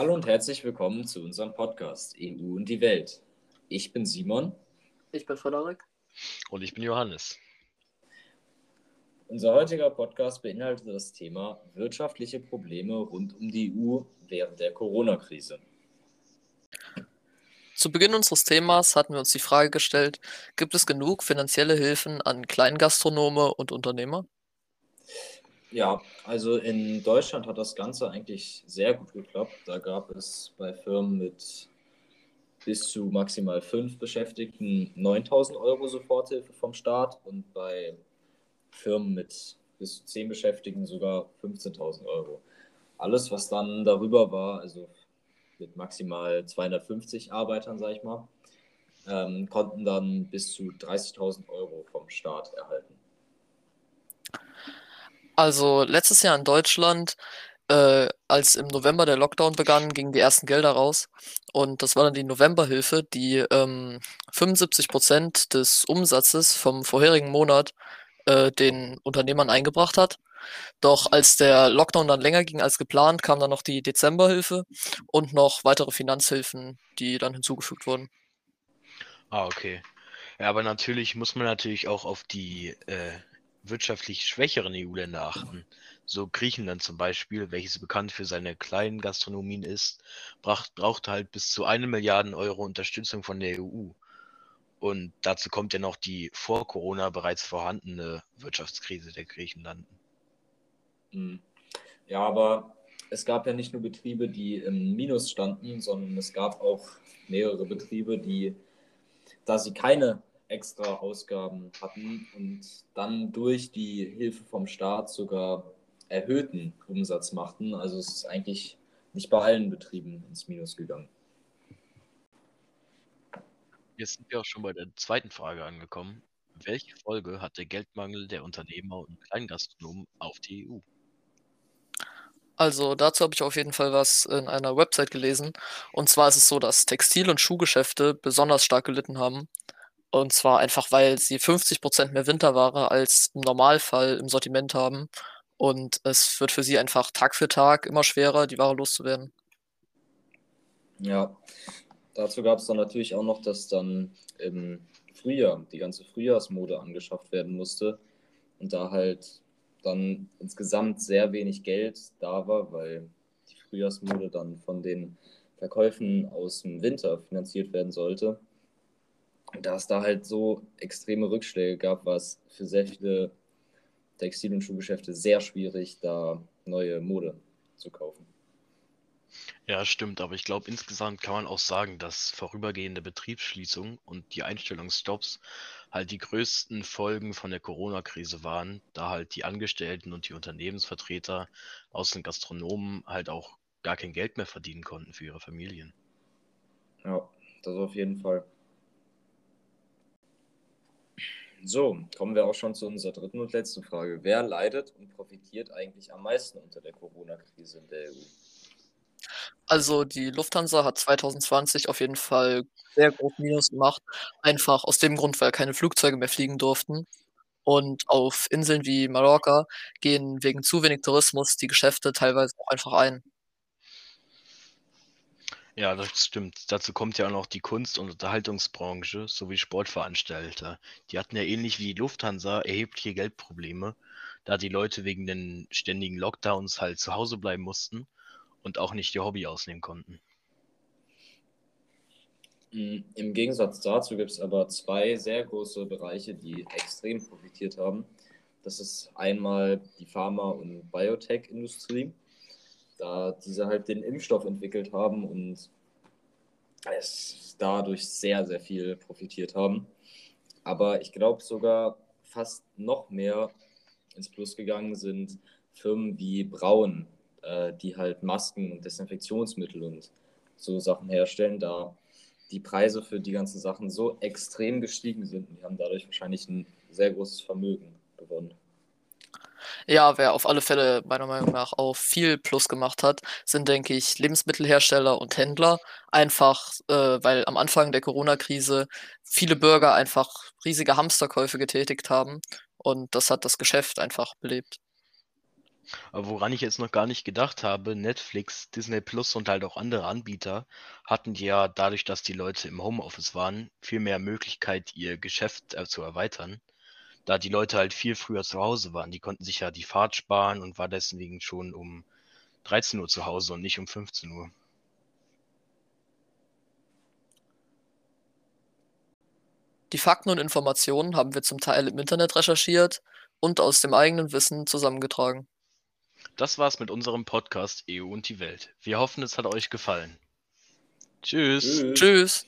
Hallo und herzlich willkommen zu unserem Podcast EU und die Welt. Ich bin Simon. Ich bin Frederik. Und ich bin Johannes. Unser heutiger Podcast beinhaltet das Thema wirtschaftliche Probleme rund um die EU während der Corona-Krise. Zu Beginn unseres Themas hatten wir uns die Frage gestellt, gibt es genug finanzielle Hilfen an Kleingastronome und Unternehmer? Ja, also in Deutschland hat das Ganze eigentlich sehr gut geklappt. Da gab es bei Firmen mit bis zu maximal fünf Beschäftigten 9000 Euro Soforthilfe vom Staat und bei Firmen mit bis zu zehn Beschäftigten sogar 15.000 Euro. Alles, was dann darüber war, also mit maximal 250 Arbeitern, sage ich mal, ähm, konnten dann bis zu 30.000 Euro vom Staat erhalten. Also letztes Jahr in Deutschland, äh, als im November der Lockdown begann, gingen die ersten Gelder raus. Und das war dann die Novemberhilfe, die ähm, 75 Prozent des Umsatzes vom vorherigen Monat äh, den Unternehmern eingebracht hat. Doch als der Lockdown dann länger ging als geplant, kam dann noch die Dezemberhilfe und noch weitere Finanzhilfen, die dann hinzugefügt wurden. Ah, okay. Ja, aber natürlich muss man natürlich auch auf die äh, wirtschaftlich schwächeren EU-Länder achten. So Griechenland zum Beispiel, welches bekannt für seine kleinen Gastronomien ist, braucht, halt bis zu eine Milliarde Euro Unterstützung von der EU. Und dazu kommt ja noch die vor Corona bereits vorhandene Wirtschaftskrise der Griechenlanden. Hm. Ja, aber es gab ja nicht nur Betriebe, die im Minus standen, sondern es gab auch mehrere Betriebe, die, da sie keine extra Ausgaben hatten und dann durch die Hilfe vom Staat sogar erhöhten Umsatz machten. Also es ist eigentlich nicht bei allen Betrieben ins Minus gegangen. Jetzt sind wir auch schon bei der zweiten Frage angekommen. Welche Folge hat der Geldmangel der Unternehmer und Kleingastronomen auf die EU? Also dazu habe ich auf jeden Fall was in einer Website gelesen. Und zwar ist es so, dass Textil- und Schuhgeschäfte besonders stark gelitten haben. Und zwar einfach, weil sie 50% mehr Winterware als im Normalfall im Sortiment haben. Und es wird für sie einfach Tag für Tag immer schwerer, die Ware loszuwerden. Ja, Dazu gab es dann natürlich auch noch, dass dann im Frühjahr die ganze Frühjahrsmode angeschafft werden musste und da halt dann insgesamt sehr wenig Geld da war, weil die Frühjahrsmode dann von den Verkäufen aus dem Winter finanziert werden sollte. Da es da halt so extreme Rückschläge gab, war es für sehr viele Textil- und Schuhgeschäfte sehr schwierig, da neue Mode zu kaufen. Ja, stimmt, aber ich glaube, insgesamt kann man auch sagen, dass vorübergehende Betriebsschließungen und die Einstellungsstopps halt die größten Folgen von der Corona-Krise waren, da halt die Angestellten und die Unternehmensvertreter aus den Gastronomen halt auch gar kein Geld mehr verdienen konnten für ihre Familien. Ja, das auf jeden Fall. So, kommen wir auch schon zu unserer dritten und letzten Frage. Wer leidet und profitiert eigentlich am meisten unter der Corona-Krise in der EU? Also die Lufthansa hat 2020 auf jeden Fall sehr groß Minus gemacht, einfach aus dem Grund, weil keine Flugzeuge mehr fliegen durften. Und auf Inseln wie Mallorca gehen wegen zu wenig Tourismus die Geschäfte teilweise auch einfach ein. Ja, das stimmt. Dazu kommt ja auch noch die Kunst- und Unterhaltungsbranche sowie Sportveranstalter. Die hatten ja ähnlich wie die Lufthansa erhebliche Geldprobleme, da die Leute wegen den ständigen Lockdowns halt zu Hause bleiben mussten und auch nicht ihr Hobby ausnehmen konnten. Mm, Im Gegensatz dazu gibt es aber zwei sehr große Bereiche, die extrem profitiert haben. Das ist einmal die Pharma- und Biotech-Industrie, da diese halt den Impfstoff entwickelt haben und es dadurch sehr, sehr viel profitiert haben. Aber ich glaube sogar fast noch mehr ins Plus gegangen sind Firmen wie Braun, äh, die halt Masken und Desinfektionsmittel und so Sachen herstellen, da die Preise für die ganzen Sachen so extrem gestiegen sind und die haben dadurch wahrscheinlich ein sehr großes Vermögen gewonnen. Ja, wer auf alle Fälle meiner Meinung nach auch viel Plus gemacht hat, sind, denke ich, Lebensmittelhersteller und Händler. Einfach, äh, weil am Anfang der Corona-Krise viele Bürger einfach riesige Hamsterkäufe getätigt haben und das hat das Geschäft einfach belebt. Aber woran ich jetzt noch gar nicht gedacht habe, Netflix, Disney Plus und halt auch andere Anbieter hatten ja dadurch, dass die Leute im Homeoffice waren, viel mehr Möglichkeit, ihr Geschäft äh, zu erweitern. Da die Leute halt viel früher zu Hause waren. Die konnten sich ja die Fahrt sparen und war deswegen schon um 13 Uhr zu Hause und nicht um 15 Uhr. Die Fakten und Informationen haben wir zum Teil im Internet recherchiert und aus dem eigenen Wissen zusammengetragen. Das war's mit unserem Podcast EU und die Welt. Wir hoffen, es hat euch gefallen. Tschüss. Tschüss. Tschüss.